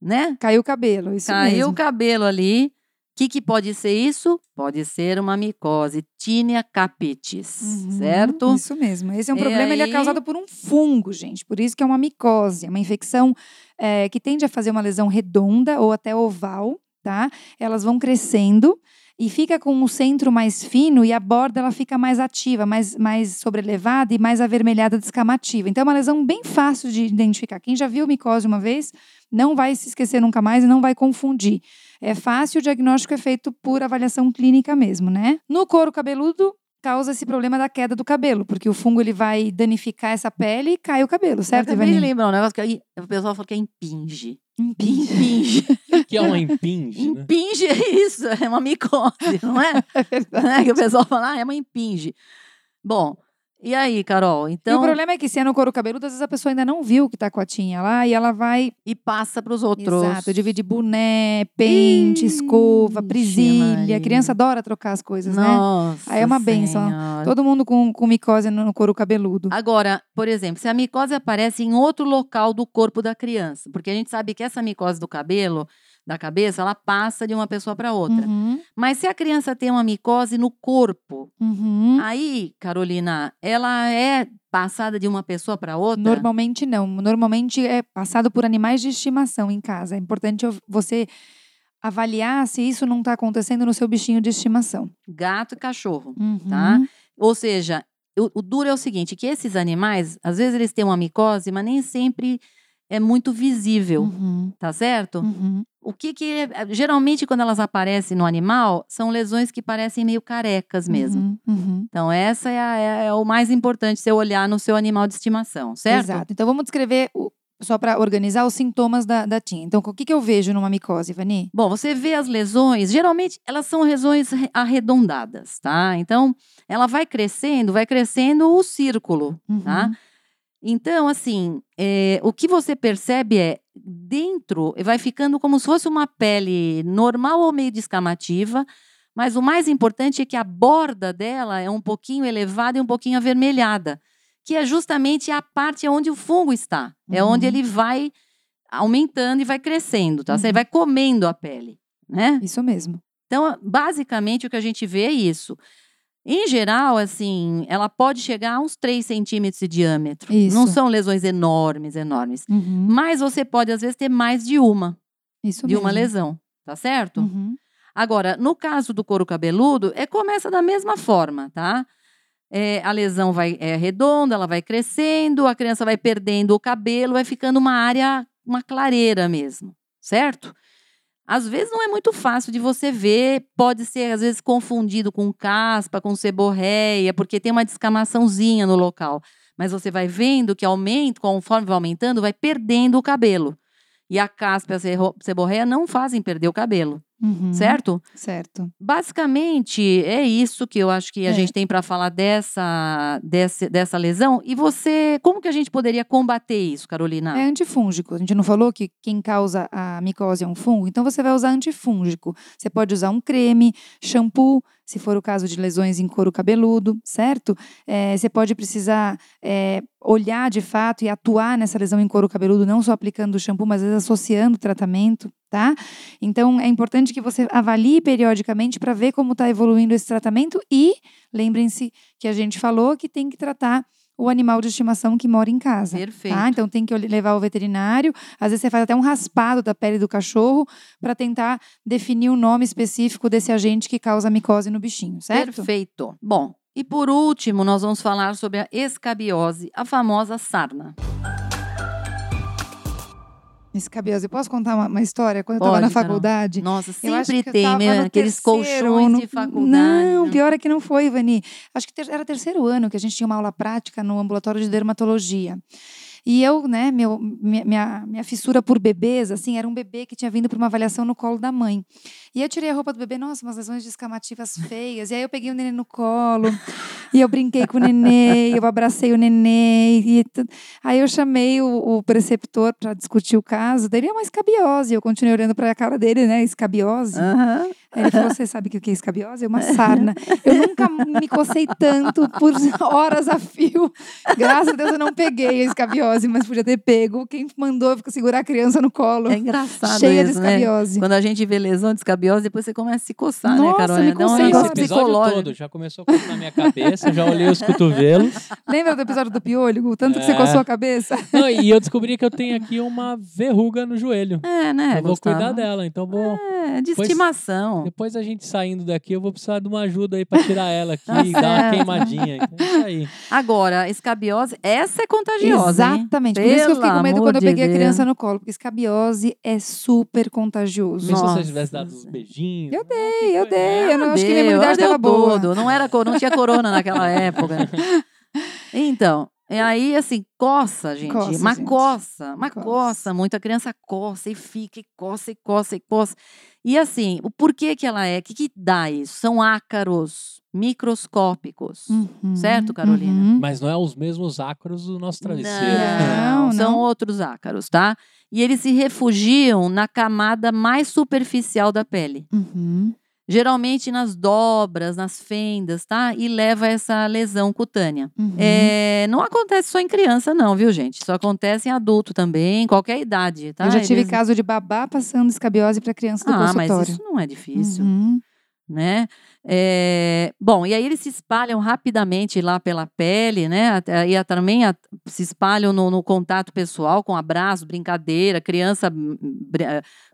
né? Caiu o cabelo, isso Caiu mesmo. o cabelo ali. O que, que pode ser isso? Pode ser uma micose, tinea capitis, uhum, certo? Isso mesmo. Esse é um e problema, aí... ele é causado por um fungo, gente. Por isso que é uma micose, é uma infecção é, que tende a fazer uma lesão redonda ou até oval, tá? Elas vão crescendo e fica com o centro mais fino e a borda ela fica mais ativa, mais, mais sobrelevada e mais avermelhada descamativa. Então é uma lesão bem fácil de identificar. Quem já viu micose uma vez não vai se esquecer nunca mais e não vai confundir. É fácil, o diagnóstico é feito por avaliação clínica mesmo, né? No couro cabeludo, causa esse problema da queda do cabelo, porque o fungo ele vai danificar essa pele e cai o cabelo, certo, Ivani? Eu lembra um negócio que o pessoal fala que é impinge. Impinge. que é uma impinge? Né? Impinge é isso, é uma micose, não é? É verdade. É que o pessoal fala, ah, é uma impinge. Bom, e aí, Carol? Então. E o problema é que se é no couro cabeludo, às vezes a pessoa ainda não viu que tá com a tinha lá e ela vai. E passa para os outros. Exato. Divide boné, pente, Ixi, escova, presilha. A criança adora trocar as coisas, Nossa né? Nossa. Aí é uma benção. Todo mundo com, com micose no couro cabeludo. Agora, por exemplo, se a micose aparece em outro local do corpo da criança, porque a gente sabe que essa micose do cabelo da cabeça, ela passa de uma pessoa para outra. Uhum. Mas se a criança tem uma micose no corpo, uhum. aí, Carolina, ela é passada de uma pessoa para outra? Normalmente não. Normalmente é passado por animais de estimação em casa. É importante você avaliar se isso não está acontecendo no seu bichinho de estimação. Gato e cachorro, uhum. tá? Ou seja, o, o duro é o seguinte, que esses animais, às vezes eles têm uma micose, mas nem sempre é muito visível, uhum. tá certo? Uhum. O que que é, geralmente quando elas aparecem no animal são lesões que parecem meio carecas mesmo. Uhum. uhum. Então essa é, a, é, é, o mais importante você olhar no seu animal de estimação, certo? Exato. Então vamos descrever o, só para organizar os sintomas da, da TIN. Então, o que, que eu vejo numa micose, Vani? Bom, você vê as lesões, geralmente elas são lesões arredondadas, tá? Então, ela vai crescendo, vai crescendo o círculo, tá? uhum. tá? Então, assim, é, o que você percebe é dentro vai ficando como se fosse uma pele normal ou meio descamativa, mas o mais importante é que a borda dela é um pouquinho elevada e um pouquinho avermelhada, que é justamente a parte onde o fungo está. Uhum. É onde uhum. ele vai aumentando e vai crescendo, tá? Uhum. Você vai comendo a pele, né? Isso mesmo. Então, basicamente, o que a gente vê é isso. Em geral, assim, ela pode chegar a uns 3 centímetros de diâmetro. Isso. Não são lesões enormes, enormes. Uhum. Mas você pode, às vezes, ter mais de uma. Isso de mesmo. uma lesão, tá certo? Uhum. Agora, no caso do couro cabeludo, é, começa da mesma forma, tá? É, a lesão vai é redonda, ela vai crescendo, a criança vai perdendo o cabelo, vai ficando uma área, uma clareira mesmo, certo? Às vezes não é muito fácil de você ver, pode ser às vezes confundido com caspa, com seborreia, porque tem uma descamaçãozinha no local. Mas você vai vendo que aumenta, conforme vai aumentando, vai perdendo o cabelo. E a caspa e a seborreia não fazem perder o cabelo. Uhum, certo? Certo. Basicamente, é isso que eu acho que a é. gente tem para falar dessa, dessa, dessa lesão. E você, como que a gente poderia combater isso, Carolina? É antifúngico. A gente não falou que quem causa a micose é um fungo? Então você vai usar antifúngico. Você pode usar um creme, shampoo, se for o caso de lesões em couro cabeludo, certo? É, você pode precisar é, olhar de fato e atuar nessa lesão em couro cabeludo, não só aplicando o shampoo, mas às vezes associando o tratamento, tá? Então é importante que você avalie periodicamente para ver como está evoluindo esse tratamento e lembrem-se que a gente falou que tem que tratar o animal de estimação que mora em casa. Tá? Perfeito. Tá? Então tem que levar o veterinário. Às vezes você faz até um raspado da pele do cachorro para tentar definir o nome específico desse agente que causa micose no bichinho, certo? Perfeito. Bom, e por último, nós vamos falar sobre a escabiose, a famosa sarna. Escabiose. Eu posso contar uma, uma história? Quando Pode, eu estava na faculdade. Nossa, sempre tem, né? Aqueles colchões no... de faculdade. Não, pior é que não foi, Ivani. Acho que ter... era terceiro ano que a gente tinha uma aula prática no ambulatório de dermatologia. E eu, né, meu, minha, minha fissura por bebês, assim, era um bebê que tinha vindo para uma avaliação no colo da mãe. E eu tirei a roupa do bebê, nossa, umas lesões descamativas feias. E aí eu peguei o neném no colo, e eu brinquei com o neném, eu abracei o neném. E aí eu chamei o, o preceptor para discutir o caso. Daí ele é uma escabiose. Eu continuei olhando para a cara dele, né, escabiose. Uhum. Ele falou: Você sabe o que é escabiose? É uma sarna. Eu nunca me cocei tanto por horas a fio. Graças a Deus eu não peguei a escabiose, mas podia ter pego. Quem mandou segurar a criança no colo. É engraçado. Cheia isso, de né? escabiose. Né? Quando a gente vê lesão de escabiose, depois você começa a se coçar, né, Nossa, né, Carol? Me cocei. Dá um psicológico. todo já começou a coçar na minha cabeça, já olhei os cotovelos. Lembra do episódio do piolho? O tanto é. que você é. coçou a cabeça? Não, e eu descobri que eu tenho aqui uma verruga no joelho. É, né? Eu vou Gustavo? cuidar dela, então vou. É, de estimação. Depois a gente saindo daqui, eu vou precisar de uma ajuda aí para tirar ela aqui e dar uma queimadinha. Então, é isso aí. Agora, escabiose, essa é contagiosa. Exatamente. Hein? Por isso que eu fiquei com medo quando eu peguei de a criança no colo, porque escabiose é super contagioso. Mas se você tivesse dado uns beijinhos. Eu dei, eu dei. Eu não, acho que minha imunidade estava boa. Não, era, não tinha corona naquela época. Então, e aí, assim, coça, gente. Coça, uma gente. coça, uma coça. coça muito. A criança coça e fica, e coça, e coça, e coça. E assim, o porquê que ela é? O que, que dá isso? São ácaros microscópicos. Uhum, certo, Carolina? Uhum. Mas não é os mesmos ácaros do nosso travesseiro. Não, não, são outros ácaros, tá? E eles se refugiam na camada mais superficial da pele. Uhum geralmente nas dobras, nas fendas, tá? E leva a essa lesão cutânea. Uhum. É, não acontece só em criança, não, viu, gente? Isso acontece em adulto também, qualquer idade, tá? Eu já tive Eles... caso de babá passando escabiose para criança do ah, consultório. Ah, mas isso não é difícil. Uhum né? É, bom, e aí eles se espalham rapidamente lá pela pele, né? E também se espalham no, no, contato pessoal, com abraço, brincadeira. A criança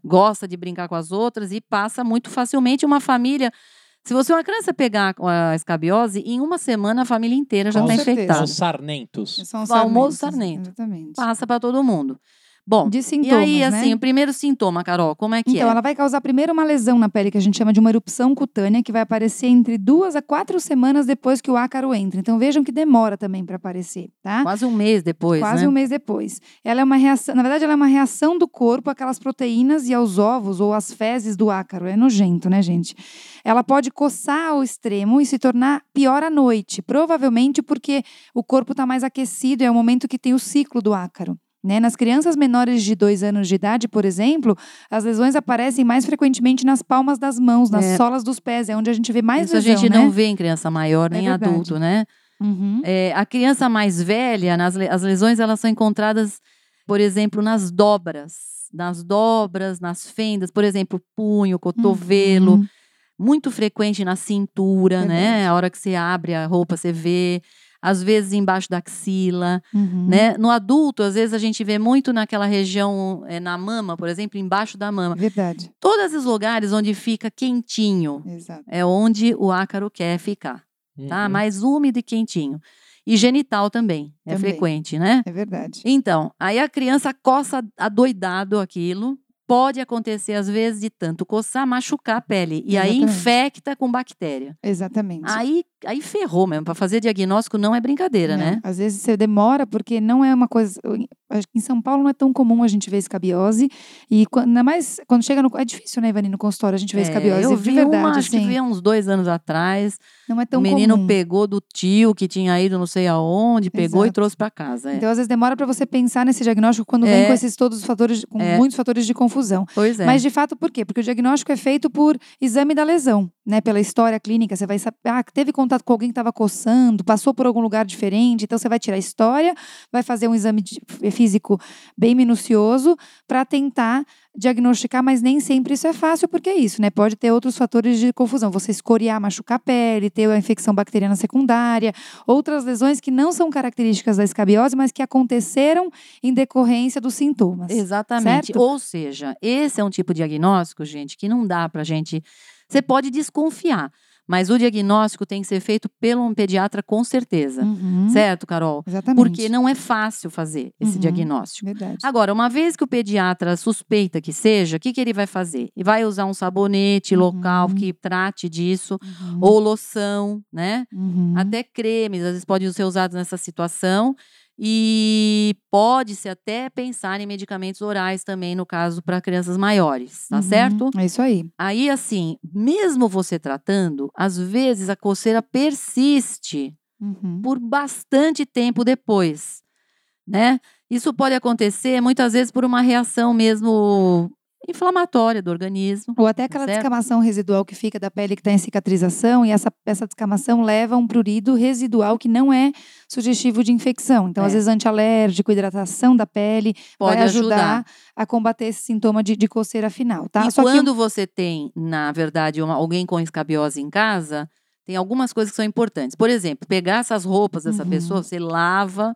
gosta de brincar com as outras e passa muito facilmente uma família. Se você uma criança pegar a escabiose, em uma semana a família inteira já está infectada. São sarnentos. São sarnentos. sarnento. Exatamente. Passa para todo mundo. Bom, de sintomas, e aí, assim, né? o primeiro sintoma, Carol, como é que então, é? Então, ela vai causar primeiro uma lesão na pele, que a gente chama de uma erupção cutânea, que vai aparecer entre duas a quatro semanas depois que o ácaro entra. Então, vejam que demora também para aparecer, tá? Quase um mês depois, Quase né? um mês depois. Ela é uma reação, na verdade, ela é uma reação do corpo àquelas proteínas e aos ovos ou às fezes do ácaro. É nojento, né, gente? Ela pode coçar ao extremo e se tornar pior à noite, provavelmente porque o corpo está mais aquecido, é o momento que tem o ciclo do ácaro. Né? Nas crianças menores de dois anos de idade, por exemplo, as lesões aparecem mais frequentemente nas palmas das mãos, nas é. solas dos pés, é onde a gente vê mais Isso lesão, a gente né? não vê em criança maior nem é adulto, né? Uhum. É, a criança mais velha, nas, as lesões elas são encontradas, por exemplo, nas dobras, nas dobras, nas fendas, por exemplo, punho, cotovelo, uhum. muito frequente na cintura, né? A hora que você abre a roupa, você vê às vezes embaixo da axila, uhum. né? No adulto, às vezes a gente vê muito naquela região, é, na mama, por exemplo, embaixo da mama. Verdade. Todos os lugares onde fica quentinho Exato. é onde o ácaro quer ficar, tá? uhum. tá? Mais úmido e quentinho. E genital também, é também. frequente, né? É verdade. Então, aí a criança coça adoidado aquilo, pode acontecer, às vezes, de tanto coçar, machucar a pele. E Exatamente. aí infecta com bactéria. Exatamente. Aí aí ferrou mesmo. Para fazer diagnóstico não é brincadeira, não, né? Às vezes você demora porque não é uma coisa. Que em São Paulo não é tão comum a gente ver escabiose. E ainda mais quando chega no. É difícil, né, Ivani, no consultório a gente ver é, escabiose. Eu vi verdade, uma, assim. acho que assim. vi uns dois anos atrás. Não é tão comum. O menino comum. pegou do tio que tinha ido não sei aonde, pegou Exato. e trouxe para casa. É. Então, às vezes demora para você pensar nesse diagnóstico quando é. vem com esses todos os fatores, com é. muitos fatores de confusão. Pois é. Mas de fato, por quê? Porque o diagnóstico é feito por exame da lesão, né? Pela história clínica. Você vai saber, ah, teve contato com alguém que estava coçando, passou por algum lugar diferente. Então, você vai tirar a história, vai fazer um exame físico bem minucioso para tentar diagnosticar, mas nem sempre isso é fácil, porque é isso, né? Pode ter outros fatores de confusão. Você escoriar, machucar a pele, ter a infecção bacteriana secundária, outras lesões que não são características da escabiose, mas que aconteceram em decorrência dos sintomas. Exatamente. Certo? Ou seja, esse é um tipo de diagnóstico, gente, que não dá pra gente. Você pode desconfiar. Mas o diagnóstico tem que ser feito pelo um pediatra com certeza. Uhum. Certo, Carol? Exatamente. Porque não é fácil fazer esse uhum. diagnóstico. Verdade. Agora, uma vez que o pediatra suspeita que seja, o que, que ele vai fazer? Ele vai usar um sabonete uhum. local que trate disso, uhum. ou loção, né? Uhum. Até cremes, às vezes podem ser usados nessa situação. E pode-se até pensar em medicamentos orais também, no caso, para crianças maiores, tá uhum, certo? É isso aí. Aí, assim, mesmo você tratando, às vezes a coceira persiste uhum. por bastante tempo depois, né? Isso pode acontecer muitas vezes por uma reação mesmo inflamatória do organismo. Ou até aquela certo? descamação residual que fica da pele que está em cicatrização, e essa, essa descamação leva a um prurido residual que não é sugestivo de infecção. Então, é. às vezes, antialérgico, hidratação da pele Pode vai ajudar, ajudar, a combater esse sintoma de, de coceira final. Tá? E Só quando que... você tem, na verdade, uma, alguém com escabiose em casa, tem algumas coisas que são importantes. Por exemplo, pegar essas roupas dessa uhum. pessoa, você lava,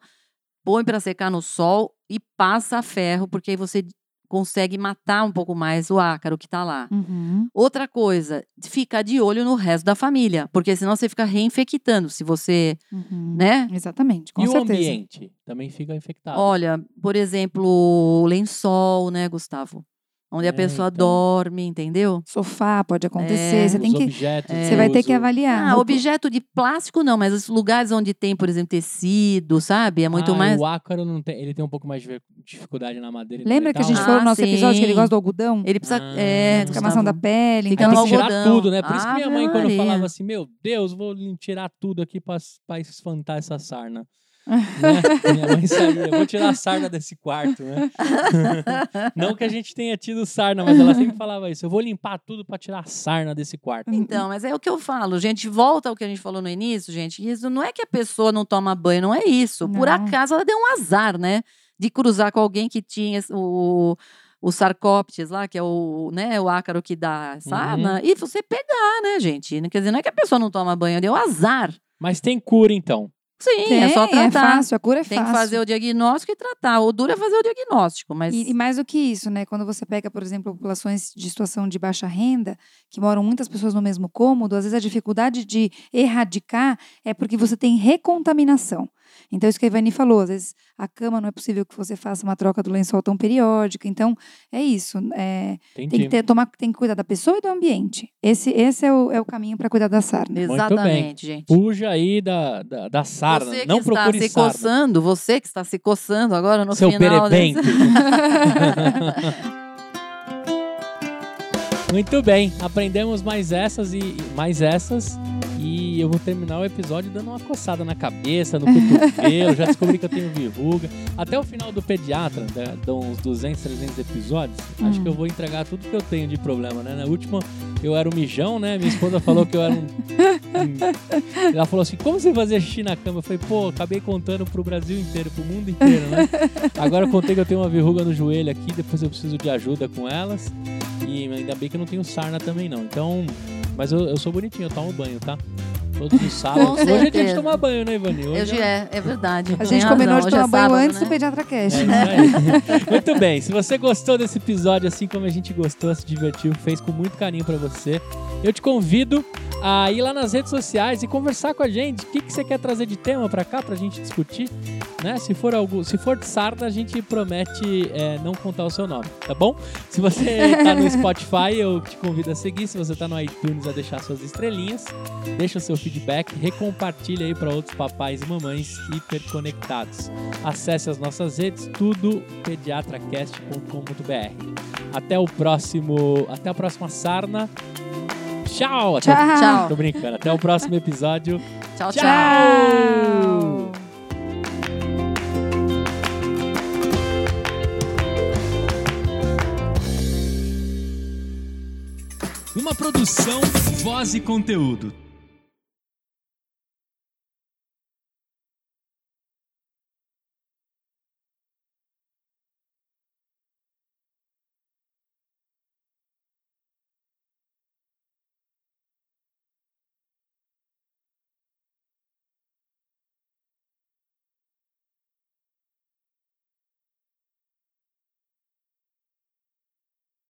põe para secar no sol e passa a ferro, porque aí você consegue matar um pouco mais o ácaro que está lá. Uhum. Outra coisa, ficar de olho no resto da família, porque senão você fica reinfectando. Se você, Uhum. né? Exatamente, com e certeza. o ambiente também fica infectado. Olha, por exemplo, o lençol, né, Gustavo? Onde É, a pessoa então. dorme, entendeu? Sofá pode acontecer, É. você Os tem que objetos você vai ter que avaliar. Ah, objeto de plástico não, mas os lugares onde tem, por exemplo, tecido, sabe? É muito Ah, mais. O ácaro não tem, ele tem um pouco mais de dificuldade na madeira. Lembra ele que a gente um- falou no Ah, nosso episódio que ele sim. gosta do algodão? Ele precisa. Ah. é, Descamação da pele. Então, Tem que tirar tudo, né? Por isso que minha Ave mãe, quando falava assim, meu Deus, vou tirar tudo aqui pra, pra espantar essa sarna. Né? Minha mãe saía, vou tirar a sarna desse quarto, né? Não que a gente tenha tido sarna, mas ela sempre falava isso. Eu vou limpar tudo pra tirar a sarna desse quarto. Então, mas é o que eu falo, gente. Volta ao que a gente falou no início, gente. Isso não é que a pessoa não toma banho, não é isso. Por Não. acaso ela deu um azar, né? De cruzar com alguém que tinha o, o sarcóptes lá, que é o, né, o ácaro que dá sarna, e você pegar, né, gente? Quer dizer, não é que a pessoa não toma banho, deu azar. Mas tem cura, então. Sim, tem, é só tratar. fácil, a cura é Tem fácil. que fazer o diagnóstico e tratar. O duro é fazer o diagnóstico, mas. E, e mais do que isso, né? Quando você pega, por exemplo, populações de situação de baixa renda, que moram muitas pessoas no mesmo cômodo, às vezes a dificuldade de erradicar é porque você tem recontaminação. Então, isso que a Ivani falou, às vezes a cama não é possível que você faça uma troca do lençol tão periódica. Então, é isso. é, tem, que ter, tomar, tem que cuidar da pessoa e do ambiente. Esse, esse é, o, é o caminho para cuidar da sarna. Exatamente, gente. Fuja aí da, da, da sarna. Você que Não está procure se sarna. coçando, você que está se coçando agora no Seu final. desse- perebento. Muito bem, aprendemos mais essas e e mais essas. E eu vou terminar o episódio dando uma coçada na cabeça, no cotovelo. já descobri que eu tenho verruga. Até o final do pediatra, de uns 200, 300 episódios, acho Hum. que eu vou entregar tudo que eu tenho de problema, né? Na última, eu era um mijão, né? Minha esposa falou que eu era um. um- Ela falou assim: como você fazia xixi na cama? Eu falei, pô, acabei contando pro Brasil inteiro, pro mundo inteiro, né? Agora eu contei que eu tenho uma verruga no joelho aqui, depois eu preciso de ajuda com elas. E ainda bem que eu não tenho sarna também, não. Então, mas eu, eu sou bonitinho, eu tomo banho, tá? Todos os sábados. Hoje é dia de certeza. tomar banho, né, Ivani? Hoje Hoje é, é verdade. A gente combinou razão, de hoje é tomar banho sábado, antes né? do Pediatra Cash. É. Muito bem, se você gostou desse episódio, assim como a gente gostou, se divertiu, fez com muito carinho pra você, eu te convido a ir lá nas redes sociais e conversar com a gente. O que, que você quer trazer de tema pra cá pra gente discutir? Né? Se for algo, se for de sarna, a gente promete é, não contar o seu nome, tá bom? Se você tá no Spotify, eu te convido a seguir. Se você tá no iTunes, a deixar suas estrelinhas, deixa o seu feedback, recompartilha aí para outros papais e mamães hiperconectados. Acesse as nossas redes, tudo pediatracast.com.br. Até o próximo, até a próxima sarna. Tchau. Até- Tchau. Tchau. Tô brincando. Até o próximo episódio. Tchau, tchau. Tchau. Uma produção, voz e conteúdo.